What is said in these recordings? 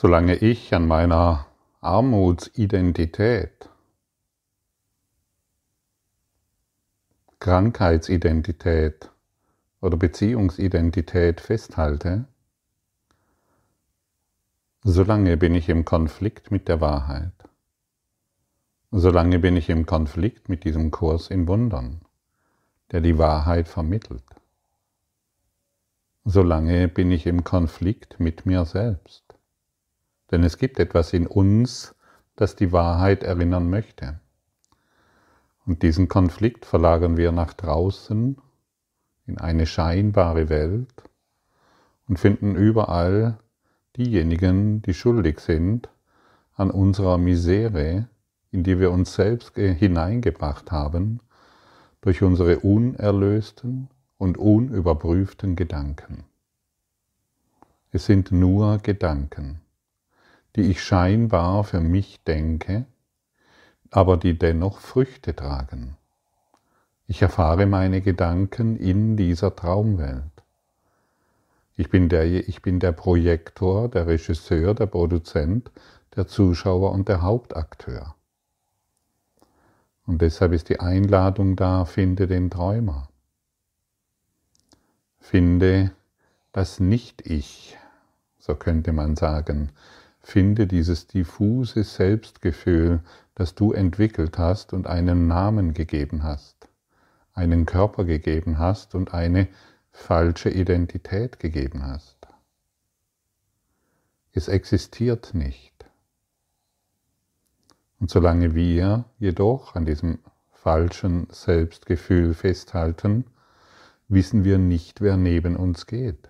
Solange ich an meiner Armutsidentität, Krankheitsidentität oder Beziehungsidentität festhalte, solange bin ich im Konflikt mit der Wahrheit. Solange bin ich im Konflikt mit diesem Kurs in Wundern, der die Wahrheit vermittelt. Solange bin ich im Konflikt mit mir selbst. Denn es gibt etwas in uns, das die Wahrheit erinnern möchte. Und diesen Konflikt verlagern wir nach draußen in eine scheinbare Welt und finden überall diejenigen, die schuldig sind an unserer Misere, in die wir uns selbst hineingebracht haben, durch unsere unerlösten und unüberprüften Gedanken. Es sind nur Gedanken die ich scheinbar für mich denke, aber die dennoch Früchte tragen. Ich erfahre meine Gedanken in dieser Traumwelt. Ich bin der, ich bin der Projektor, der Regisseur, der Produzent, der Zuschauer und der Hauptakteur. Und deshalb ist die Einladung da, finde den Träumer. Finde das Nicht-Ich, so könnte man sagen, Finde dieses diffuse Selbstgefühl, das du entwickelt hast und einen Namen gegeben hast, einen Körper gegeben hast und eine falsche Identität gegeben hast. Es existiert nicht. Und solange wir jedoch an diesem falschen Selbstgefühl festhalten, wissen wir nicht, wer neben uns geht.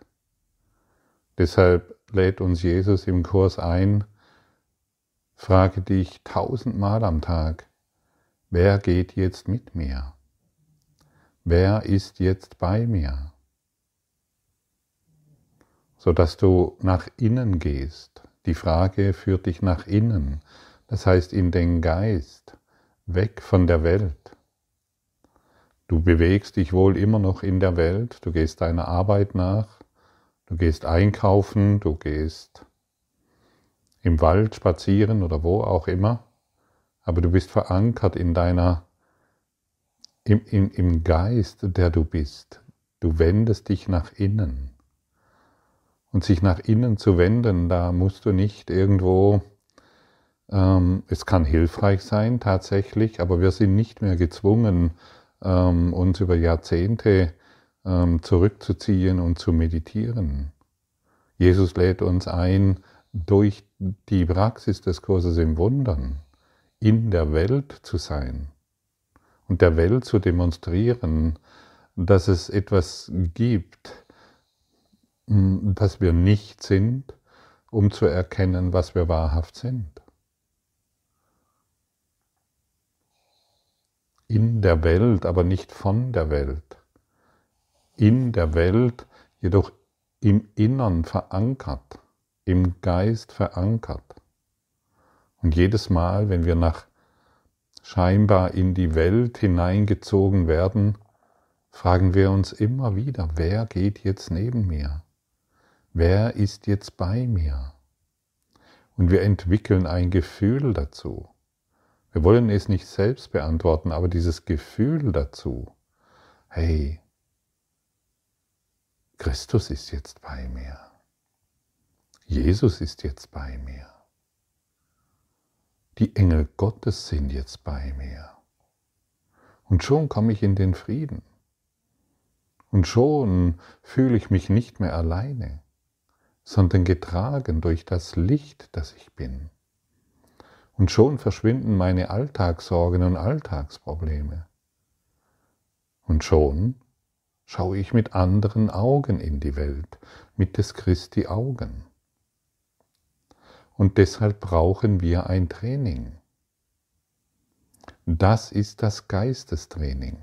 Deshalb lädt uns Jesus im Kurs ein, frage dich tausendmal am Tag, wer geht jetzt mit mir? Wer ist jetzt bei mir? Sodass du nach innen gehst. Die Frage führt dich nach innen, das heißt in den Geist, weg von der Welt. Du bewegst dich wohl immer noch in der Welt, du gehst deiner Arbeit nach, Du gehst einkaufen, du gehst im Wald spazieren oder wo auch immer, aber du bist verankert in deiner, im, im, im Geist, der du bist. Du wendest dich nach innen. Und sich nach innen zu wenden, da musst du nicht irgendwo, ähm, es kann hilfreich sein tatsächlich, aber wir sind nicht mehr gezwungen, ähm, uns über Jahrzehnte zurückzuziehen und zu meditieren. Jesus lädt uns ein, durch die Praxis des Kurses im Wundern in der Welt zu sein und der Welt zu demonstrieren, dass es etwas gibt, das wir nicht sind, um zu erkennen, was wir wahrhaft sind. In der Welt, aber nicht von der Welt in der Welt, jedoch im Innern verankert, im Geist verankert. Und jedes Mal, wenn wir nach scheinbar in die Welt hineingezogen werden, fragen wir uns immer wieder, wer geht jetzt neben mir? Wer ist jetzt bei mir? Und wir entwickeln ein Gefühl dazu. Wir wollen es nicht selbst beantworten, aber dieses Gefühl dazu, hey, Christus ist jetzt bei mir. Jesus ist jetzt bei mir. Die Engel Gottes sind jetzt bei mir. Und schon komme ich in den Frieden. Und schon fühle ich mich nicht mehr alleine, sondern getragen durch das Licht, das ich bin. Und schon verschwinden meine Alltagssorgen und Alltagsprobleme. Und schon schaue ich mit anderen Augen in die Welt, mit des Christi Augen. Und deshalb brauchen wir ein Training. Das ist das Geistestraining.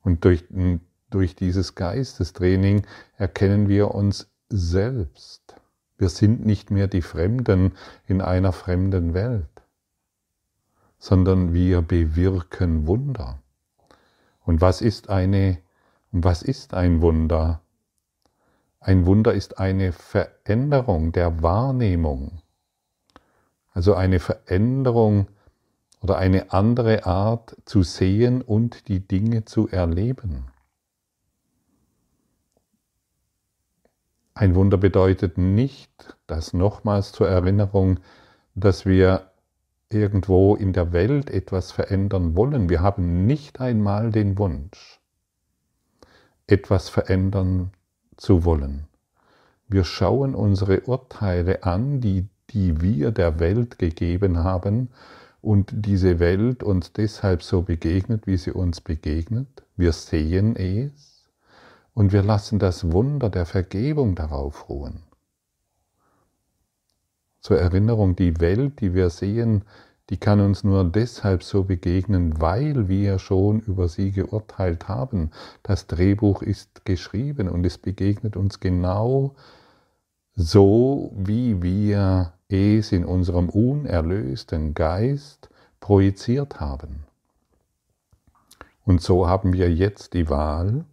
Und durch, durch dieses Geistestraining erkennen wir uns selbst. Wir sind nicht mehr die Fremden in einer fremden Welt, sondern wir bewirken Wunder. Und was ist eine, was ist ein Wunder? Ein Wunder ist eine Veränderung der Wahrnehmung, also eine Veränderung oder eine andere Art zu sehen und die Dinge zu erleben. Ein Wunder bedeutet nicht, das nochmals zur Erinnerung, dass wir irgendwo in der Welt etwas verändern wollen. Wir haben nicht einmal den Wunsch, etwas verändern zu wollen. Wir schauen unsere Urteile an, die, die wir der Welt gegeben haben und diese Welt uns deshalb so begegnet, wie sie uns begegnet. Wir sehen es und wir lassen das Wunder der Vergebung darauf ruhen. Zur Erinnerung, die Welt, die wir sehen, die kann uns nur deshalb so begegnen, weil wir schon über sie geurteilt haben. Das Drehbuch ist geschrieben und es begegnet uns genau so, wie wir es in unserem unerlösten Geist projiziert haben. Und so haben wir jetzt die Wahl,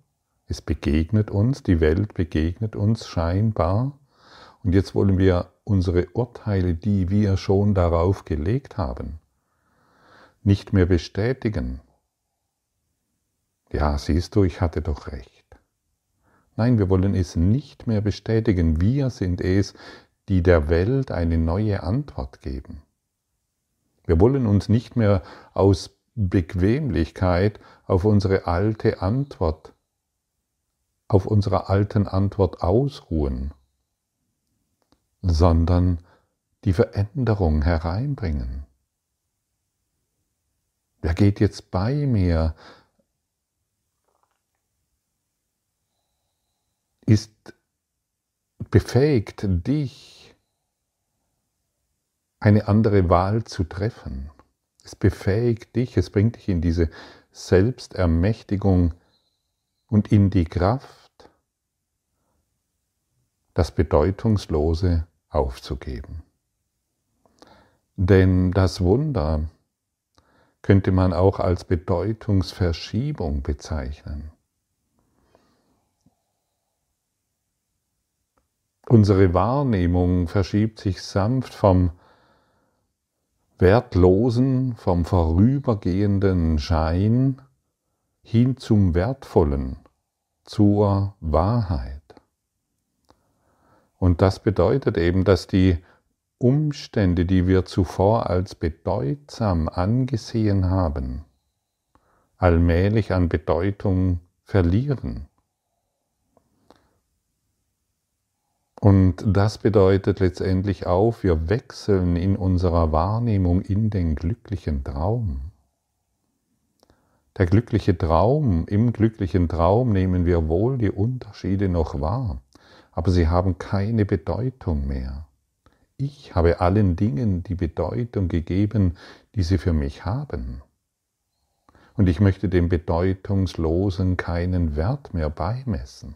es begegnet uns, die Welt begegnet uns scheinbar. Und jetzt wollen wir unsere Urteile, die wir schon darauf gelegt haben, nicht mehr bestätigen. Ja, siehst du, ich hatte doch recht. Nein, wir wollen es nicht mehr bestätigen. Wir sind es, die der Welt eine neue Antwort geben. Wir wollen uns nicht mehr aus Bequemlichkeit auf unsere alte Antwort auf unserer alten Antwort ausruhen, sondern die Veränderung hereinbringen. Wer geht jetzt bei mir? Ist befähigt, dich eine andere Wahl zu treffen. Es befähigt dich, es bringt dich in diese Selbstermächtigung und in die Kraft, das Bedeutungslose aufzugeben. Denn das Wunder könnte man auch als Bedeutungsverschiebung bezeichnen. Unsere Wahrnehmung verschiebt sich sanft vom wertlosen, vom vorübergehenden Schein hin zum Wertvollen, zur Wahrheit. Und das bedeutet eben, dass die Umstände, die wir zuvor als bedeutsam angesehen haben, allmählich an Bedeutung verlieren. Und das bedeutet letztendlich auch, wir wechseln in unserer Wahrnehmung in den glücklichen Traum. Der glückliche Traum, im glücklichen Traum nehmen wir wohl die Unterschiede noch wahr, aber sie haben keine Bedeutung mehr. Ich habe allen Dingen die Bedeutung gegeben, die sie für mich haben. Und ich möchte dem Bedeutungslosen keinen Wert mehr beimessen.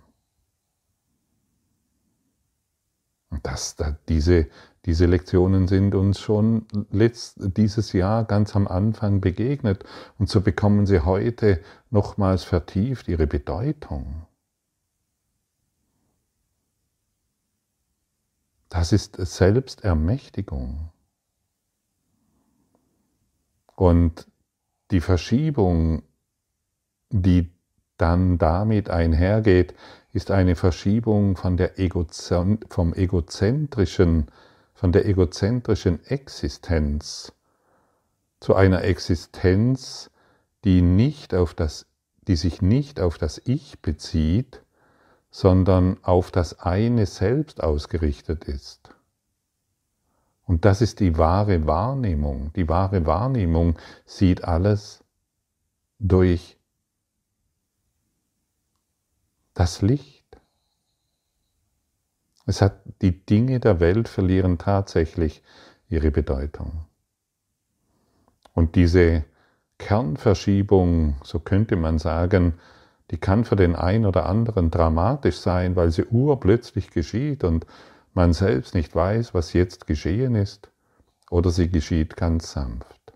Und das, diese, diese Lektionen sind uns schon letzt, dieses Jahr ganz am Anfang begegnet und so bekommen sie heute nochmals vertieft ihre Bedeutung. Das ist Selbstermächtigung. Und die Verschiebung, die dann damit einhergeht, ist eine Verschiebung von der vom egozentrischen, von der egozentrischen Existenz zu einer Existenz, die nicht auf das, die sich nicht auf das Ich bezieht, sondern auf das eine Selbst ausgerichtet ist. Und das ist die wahre Wahrnehmung. Die wahre Wahrnehmung sieht alles durch das Licht. Es hat die Dinge der Welt verlieren tatsächlich ihre Bedeutung. Und diese Kernverschiebung, so könnte man sagen, die kann für den einen oder anderen dramatisch sein, weil sie urplötzlich geschieht und man selbst nicht weiß, was jetzt geschehen ist, oder sie geschieht ganz sanft.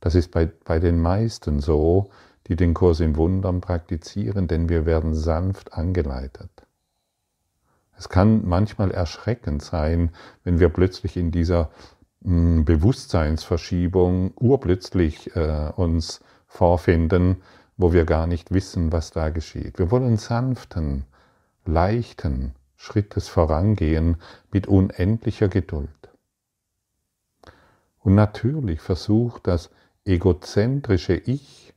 Das ist bei, bei den meisten so, die den Kurs in Wundern praktizieren, denn wir werden sanft angeleitet. Es kann manchmal erschreckend sein, wenn wir plötzlich in dieser hm, Bewusstseinsverschiebung urplötzlich äh, uns vorfinden, wo wir gar nicht wissen, was da geschieht. Wir wollen sanften, leichten Schrittes vorangehen mit unendlicher Geduld. Und natürlich versucht das egozentrische Ich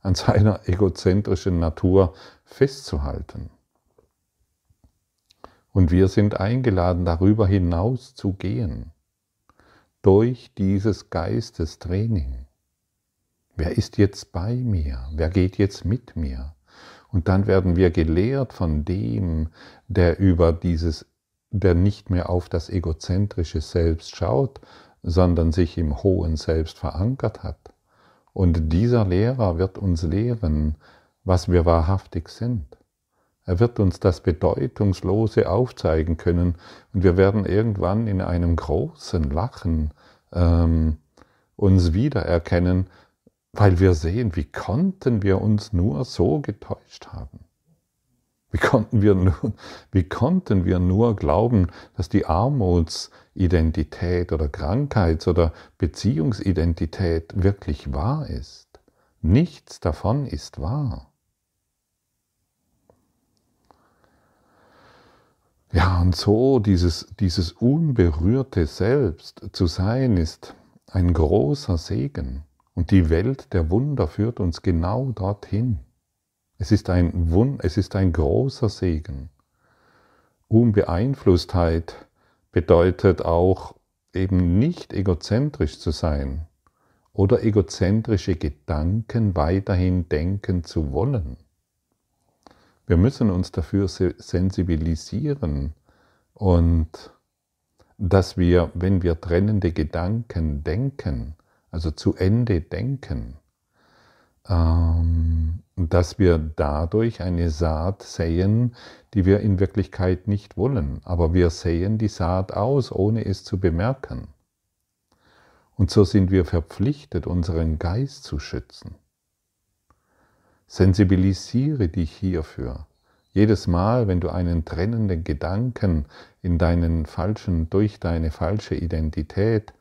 an seiner egozentrischen Natur festzuhalten. Und wir sind eingeladen, darüber hinaus zu gehen, durch dieses Geistestraining. Wer ist jetzt bei mir? Wer geht jetzt mit mir? Und dann werden wir gelehrt von dem, der über dieses, der nicht mehr auf das egozentrische Selbst schaut, sondern sich im hohen Selbst verankert hat. Und dieser Lehrer wird uns lehren, was wir wahrhaftig sind. Er wird uns das Bedeutungslose aufzeigen können und wir werden irgendwann in einem großen Lachen ähm, uns wiedererkennen, weil wir sehen, wie konnten wir uns nur so getäuscht haben? Wie konnten wir nur, wie konnten wir nur glauben, dass die Armutsidentität oder Krankheits- oder Beziehungsidentität wirklich wahr ist? Nichts davon ist wahr. Ja, und so dieses, dieses unberührte Selbst zu sein, ist ein großer Segen. Und die Welt der Wunder führt uns genau dorthin. Es ist ein, Wund, es ist ein großer Segen. Unbeeinflusstheit bedeutet auch eben nicht egozentrisch zu sein oder egozentrische Gedanken weiterhin denken zu wollen. Wir müssen uns dafür sensibilisieren und dass wir, wenn wir trennende Gedanken denken, also zu Ende denken, ähm, dass wir dadurch eine Saat säen, die wir in Wirklichkeit nicht wollen, aber wir säen die Saat aus, ohne es zu bemerken. Und so sind wir verpflichtet, unseren Geist zu schützen. Sensibilisiere dich hierfür. Jedes Mal, wenn du einen trennenden Gedanken in deinen falschen, durch deine falsche Identität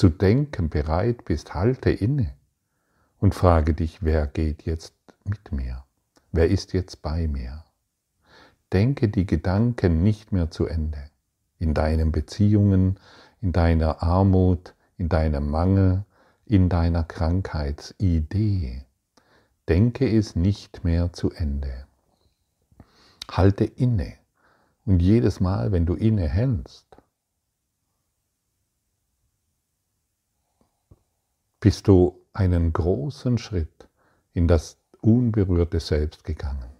zu denken bereit bist, halte inne und frage dich, wer geht jetzt mit mir? Wer ist jetzt bei mir? Denke die Gedanken nicht mehr zu Ende. In deinen Beziehungen, in deiner Armut, in deinem Mangel, in deiner Krankheitsidee. Denke es nicht mehr zu Ende. Halte inne. Und jedes Mal, wenn du inne bist du einen großen Schritt in das unberührte Selbst gegangen.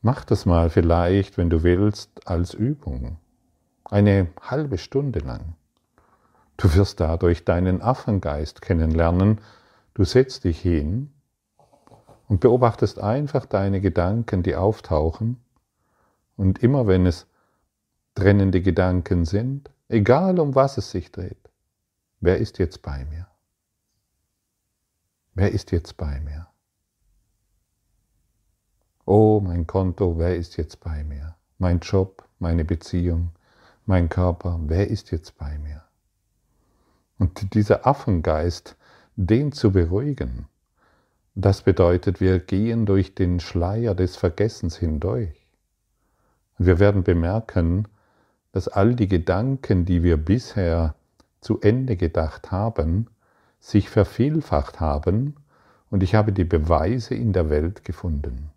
Mach das mal vielleicht, wenn du willst, als Übung. Eine halbe Stunde lang. Du wirst dadurch deinen Affengeist kennenlernen. Du setzt dich hin und beobachtest einfach deine Gedanken, die auftauchen. Und immer wenn es trennende Gedanken sind, egal um was es sich dreht, Wer ist jetzt bei mir? Wer ist jetzt bei mir? Oh, mein Konto, wer ist jetzt bei mir? Mein Job, meine Beziehung, mein Körper, wer ist jetzt bei mir? Und dieser Affengeist, den zu beruhigen, das bedeutet, wir gehen durch den Schleier des Vergessens hindurch. Und wir werden bemerken, dass all die Gedanken, die wir bisher zu Ende gedacht haben, sich vervielfacht haben und ich habe die Beweise in der Welt gefunden.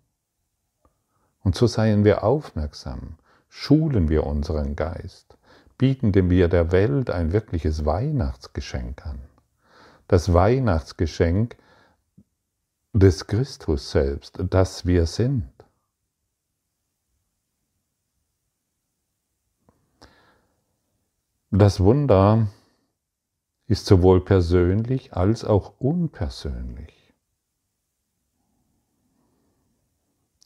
Und so seien wir aufmerksam, schulen wir unseren Geist, bieten wir der Welt ein wirkliches Weihnachtsgeschenk an. Das Weihnachtsgeschenk des Christus selbst, das wir sind. Das Wunder ist sowohl persönlich als auch unpersönlich.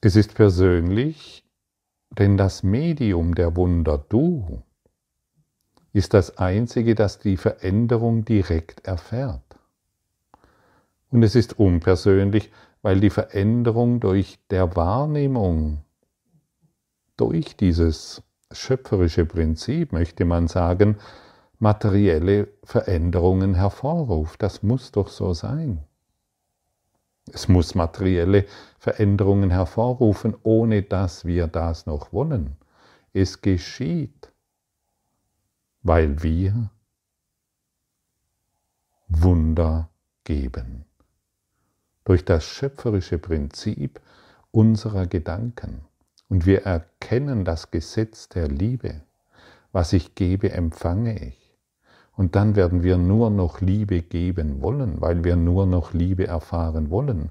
Es ist persönlich, denn das Medium der Wunder, du, ist das Einzige, das die Veränderung direkt erfährt. Und es ist unpersönlich, weil die Veränderung durch der Wahrnehmung, durch dieses schöpferische Prinzip, möchte man sagen, materielle Veränderungen hervorruft. Das muss doch so sein. Es muss materielle Veränderungen hervorrufen, ohne dass wir das noch wollen. Es geschieht, weil wir Wunder geben. Durch das schöpferische Prinzip unserer Gedanken. Und wir erkennen das Gesetz der Liebe. Was ich gebe, empfange ich. Und dann werden wir nur noch Liebe geben wollen, weil wir nur noch Liebe erfahren wollen.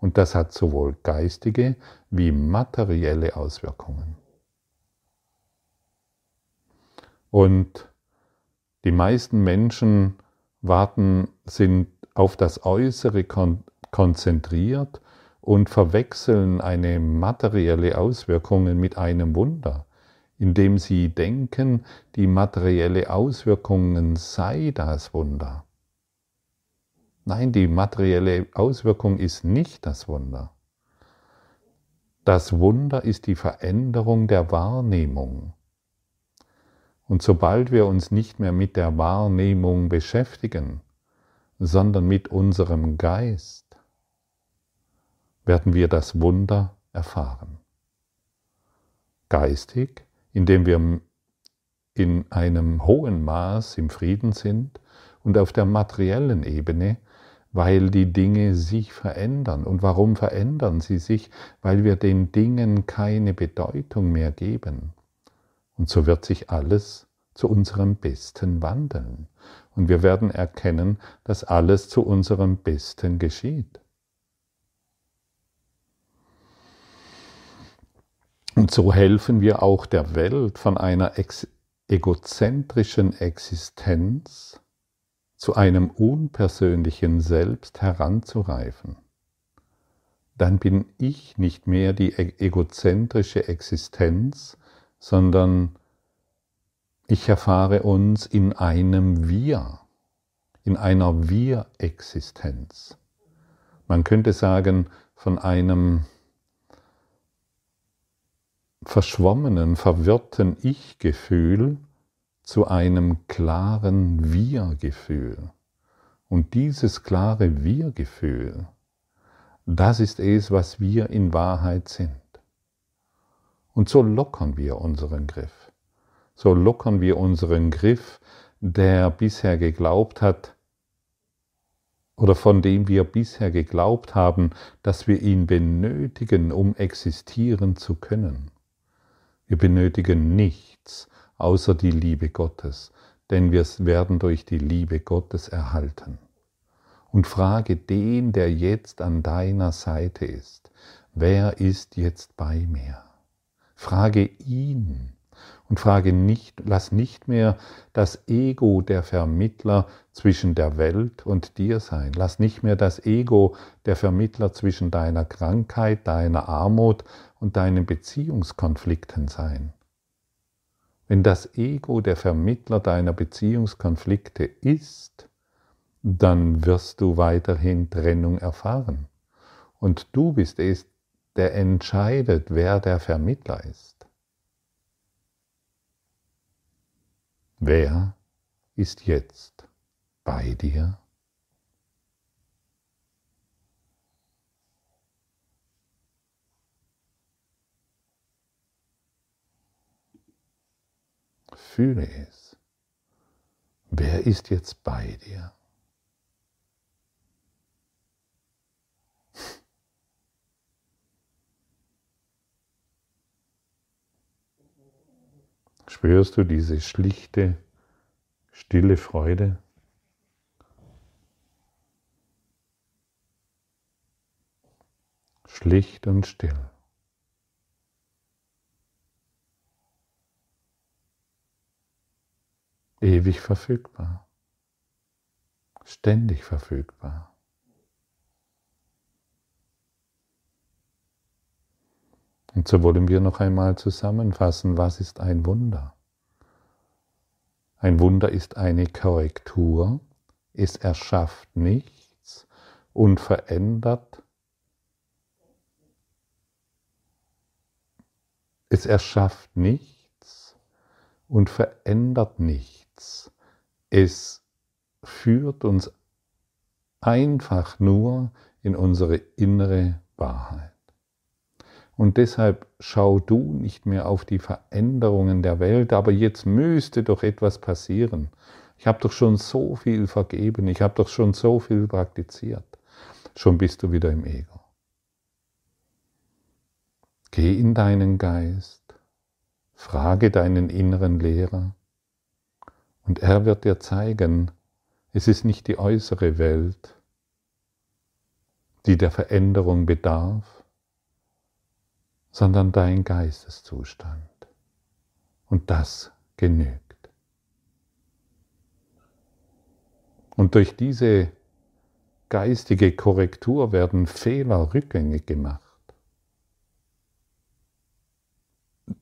Und das hat sowohl geistige wie materielle Auswirkungen. Und die meisten Menschen warten, sind auf das Äußere kon konzentriert und verwechseln eine materielle Auswirkung mit einem Wunder indem sie denken, die materielle Auswirkung sei das Wunder. Nein, die materielle Auswirkung ist nicht das Wunder. Das Wunder ist die Veränderung der Wahrnehmung. Und sobald wir uns nicht mehr mit der Wahrnehmung beschäftigen, sondern mit unserem Geist, werden wir das Wunder erfahren. Geistig indem wir in einem hohen Maß im Frieden sind und auf der materiellen Ebene, weil die Dinge sich verändern. Und warum verändern sie sich? Weil wir den Dingen keine Bedeutung mehr geben. Und so wird sich alles zu unserem Besten wandeln. Und wir werden erkennen, dass alles zu unserem Besten geschieht. Und so helfen wir auch der Welt von einer ex egozentrischen Existenz zu einem unpersönlichen Selbst heranzureifen. Dann bin ich nicht mehr die e-, egozentrische Existenz, sondern ich erfahre uns in einem Wir, in einer Wir-Existenz. Man könnte sagen, von einem verschwommenen, verwirrten Ich-Gefühl zu einem klaren Wir-Gefühl. Und dieses klare Wir-Gefühl, das ist es, was wir in Wahrheit sind. Und so lockern wir unseren Griff. So lockern wir unseren Griff, der bisher geglaubt hat, oder von dem wir bisher geglaubt haben, dass wir ihn benötigen, um existieren zu können. Wir benötigen nichts außer die Liebe Gottes, denn wir werden durch die Liebe Gottes erhalten. Und frage den, der jetzt an deiner Seite ist, wer ist jetzt bei mir? Frage ihn und frage nicht, lass nicht mehr das Ego der Vermittler zwischen der Welt und dir sein. Lass nicht mehr das Ego der Vermittler zwischen deiner Krankheit, deiner Armut und deinen Beziehungskonflikten sein. Wenn das Ego der Vermittler deiner Beziehungskonflikte ist, dann wirst du weiterhin Trennung erfahren. Und du bist es, der entscheidet, wer der Vermittler ist. Wer ist jetzt bei dir? Fühle es. Wer ist jetzt bei dir? Spürst du diese schlichte, stille Freude? Schlicht und still. ewig verfügbar, ständig verfügbar. Und so wollen wir noch einmal zusammenfassen, was ist ein Wunder? Ein Wunder ist eine Korrektur, es erschafft nichts und verändert, es erschafft nichts und verändert nichts. Es führt uns einfach nur in unsere innere Wahrheit. Und deshalb schau du nicht mehr auf die Veränderungen der Welt, aber jetzt müsste doch etwas passieren. Ich habe doch schon so viel vergeben, ich habe doch schon so viel praktiziert. Schon bist du wieder im Ego. Geh in deinen Geist, frage deinen inneren Lehrer und er wird dir zeigen, es ist nicht die äußere Welt, die der Veränderung bedarf, sondern dein Geisteszustand. Und das genügt. Und durch diese geistige Korrektur werden Fehler rückgängig gemacht.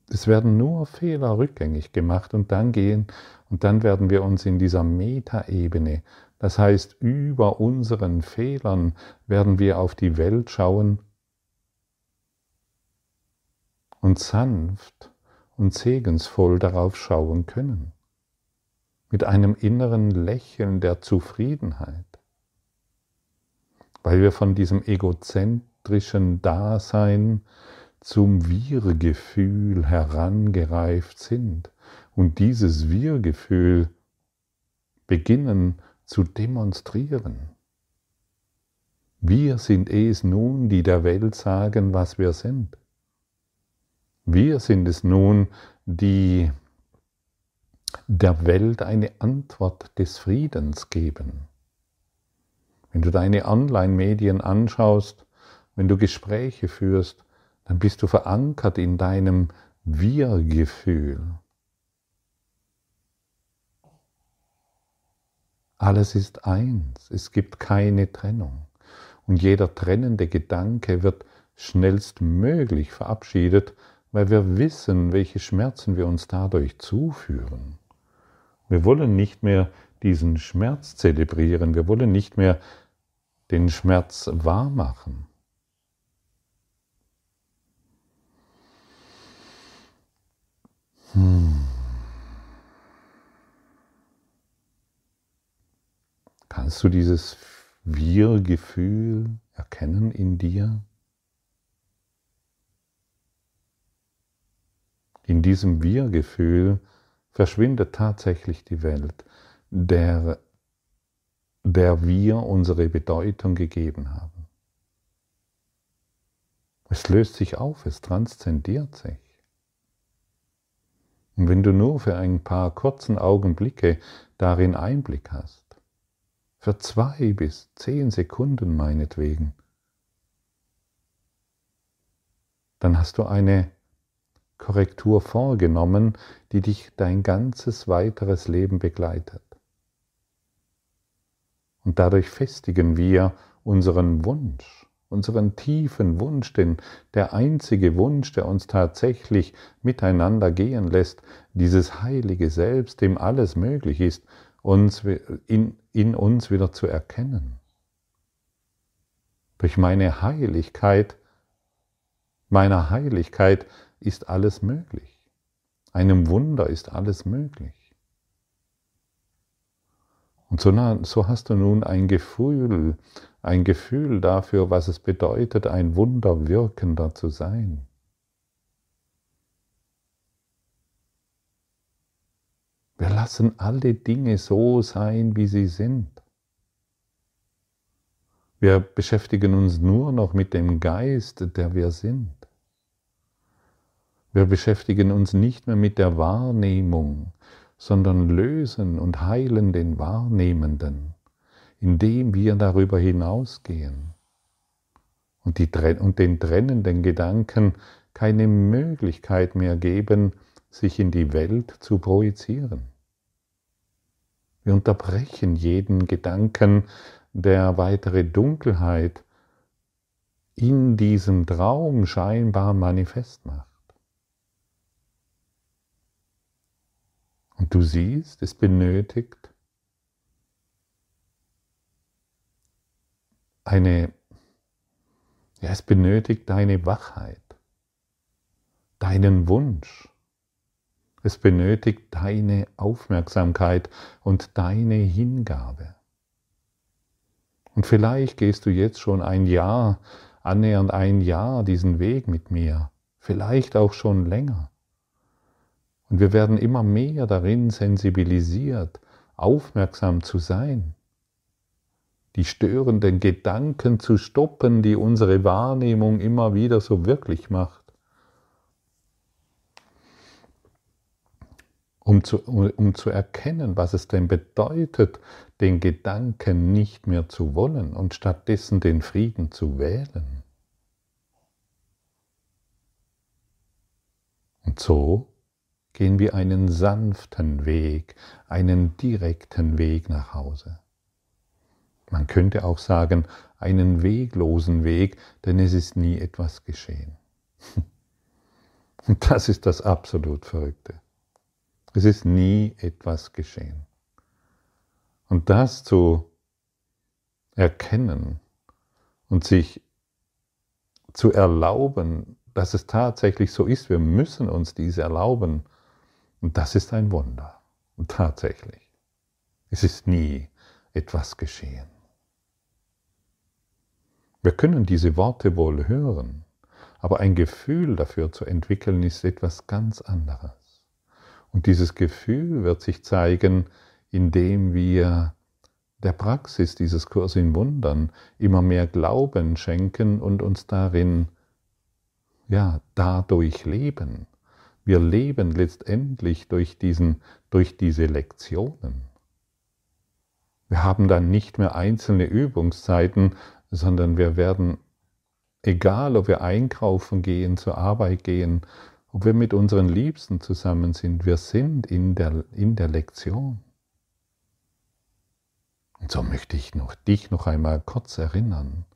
Es werden nur Fehler rückgängig gemacht und dann gehen und dann werden wir uns in dieser Metaebene, das heißt über unseren Fehlern, werden wir auf die Welt schauen und sanft und segensvoll darauf schauen können, mit einem inneren Lächeln der Zufriedenheit, weil wir von diesem egozentrischen Dasein zum Wir-Gefühl herangereift sind und dieses Wir-Gefühl beginnen zu demonstrieren. Wir sind es nun, die der Welt sagen, was wir sind. Wir sind es nun, die der Welt eine Antwort des Friedens geben. Wenn du deine Online-Medien anschaust, wenn du Gespräche führst, dann bist du verankert in deinem Wir-Gefühl. Alles ist eins, es gibt keine Trennung. Und jeder trennende Gedanke wird schnellstmöglich verabschiedet, weil wir wissen, welche Schmerzen wir uns dadurch zuführen. Wir wollen nicht mehr diesen Schmerz zelebrieren, wir wollen nicht mehr den Schmerz wahrmachen. Kannst du dieses Wir-Gefühl erkennen in dir? In diesem Wir-Gefühl verschwindet tatsächlich die Welt, der, der wir unsere Bedeutung gegeben haben. Es löst sich auf, es transzendiert sich. Und wenn du nur für ein paar kurzen Augenblicke darin Einblick hast, für zwei bis zehn Sekunden meinetwegen, dann hast du eine Korrektur vorgenommen, die dich dein ganzes weiteres Leben begleitet. Und dadurch festigen wir unseren Wunsch, unseren tiefen Wunsch, denn der einzige Wunsch, der uns tatsächlich miteinander gehen lässt, dieses heilige Selbst, dem alles möglich ist, uns in, in uns wieder zu erkennen. Durch meine Heiligkeit, meiner Heiligkeit ist alles möglich. Einem Wunder ist alles möglich. Und so, so, hast du nun ein Gefühl, ein Gefühl dafür, was es bedeutet, ein Wunderwirkender zu sein. Wir lassen alle Dinge so sein, wie sie sind. Wir beschäftigen uns nur noch mit dem Geist, der wir sind. Wir beschäftigen uns nicht mehr mit der Wahrnehmung, sondern lösen und heilen den Wahrnehmenden, indem wir darüber hinausgehen und, die, und den trennenden Gedanken keine Möglichkeit mehr geben, sich in die Welt zu projizieren. Wir unterbrechen jeden Gedanken, der weitere Dunkelheit in diesem Traum scheinbar manifest macht. Und du siehst, es benötigt eine, ja, es benötigt deine Wachheit, deinen Wunsch. Es benötigt deine Aufmerksamkeit und deine Hingabe. Und vielleicht gehst du jetzt schon ein Jahr, annähernd ein Jahr diesen Weg mit mir, vielleicht auch schon länger. Und wir werden immer mehr darin sensibilisiert, aufmerksam zu sein, die störenden Gedanken zu stoppen, die unsere Wahrnehmung immer wieder so wirklich macht. um zu, um zu erkennen, was es denn bedeutet, den Gedanken nicht mehr zu wollen und stattdessen den Frieden zu wählen. Und so gehen wir einen sanften Weg, einen direkten Weg nach Hause. Man könnte auch sagen, einen weglosen Weg, denn es ist nie etwas geschehen. Und das ist das absolut Verrückte. Es ist nie etwas geschehen. Und das zu erkennen und sich zu erlauben, dass es tatsächlich so ist, wir müssen uns dies erlauben, und das ist ein Wunder. Und tatsächlich, es ist nie etwas geschehen. Wir können diese Worte wohl hören, aber ein Gefühl dafür zu entwickeln ist etwas ganz anderes. Und dieses Gefühl wird sich zeigen, indem wir der Praxis dieses Kurs in Wundern immer mehr Glauben schenken und uns darin, ja, dadurch leben. Wir leben letztendlich durch, diesen, durch diese Lektionen. Wir haben dann nicht mehr einzelne Übungszeiten, sondern wir werden, egal ob wir einkaufen gehen, zur Arbeit gehen ob wir mit unseren Liebsten zusammen sind, wir sind in der, in der Lektion. Und so möchte ich noch, dich noch einmal kurz erinnern.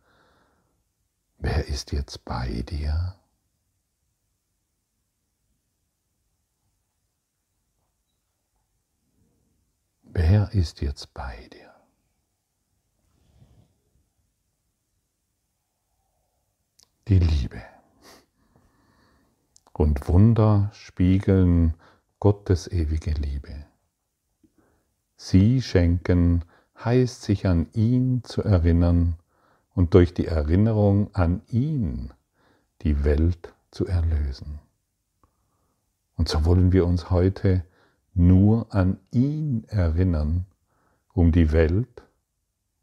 Wer ist jetzt bei dir? Wer ist jetzt bei dir? Die Liebe und Wunder spiegeln Gottes ewige Liebe. Sie schenken heißt sich an ihn zu erinnern und durch die Erinnerung an ihn die Welt zu erlösen. Und so wollen wir uns heute nur an ihn erinnern, um die Welt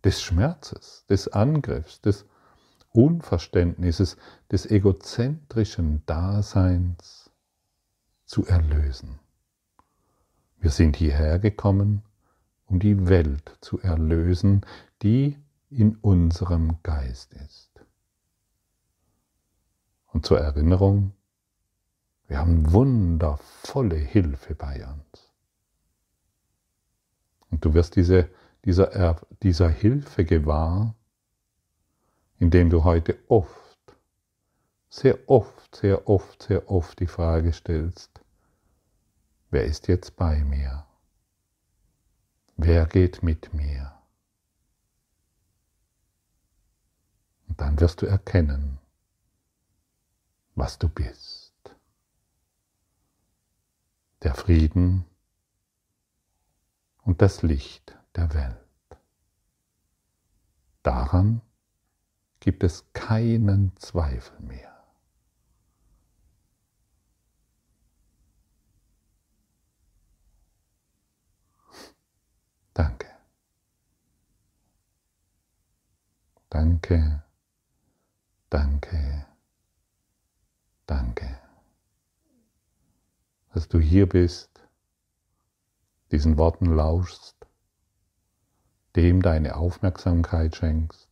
des Schmerzes, des Angriffs, des Unverständnisses, des egozentrischen Daseins zu erlösen. Wir sind hierher gekommen, um die Welt zu erlösen, die in unserem Geist ist. Und zur Erinnerung, wir haben wundervolle Hilfe bei uns. Und du wirst diese, dieser, dieser Hilfe gewahr, indem du heute oft, sehr oft, sehr oft, sehr oft die Frage stellst, wer ist jetzt bei mir? Wer geht mit mir? Und dann wirst du erkennen, was du bist. Der Frieden und das Licht der Welt. Daran gibt es keinen Zweifel mehr. Danke. Danke, danke, danke, dass du hier bist, diesen Worten lauschst, dem deine Aufmerksamkeit schenkst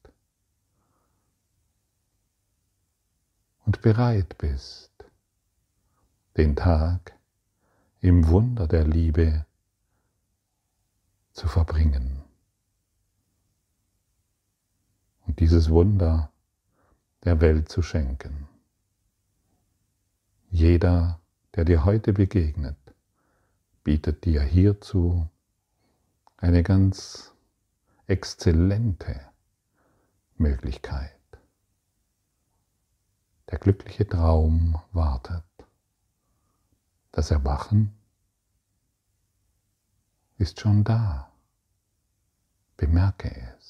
und bereit bist, den Tag im Wunder der Liebe zu verbringen. Und dieses Wunder der Welt zu schenken. Jeder, der dir heute begegnet, bietet dir hierzu eine ganz exzellente Möglichkeit. Der glückliche Traum wartet. Das Erwachen ist schon da. Bemerke es.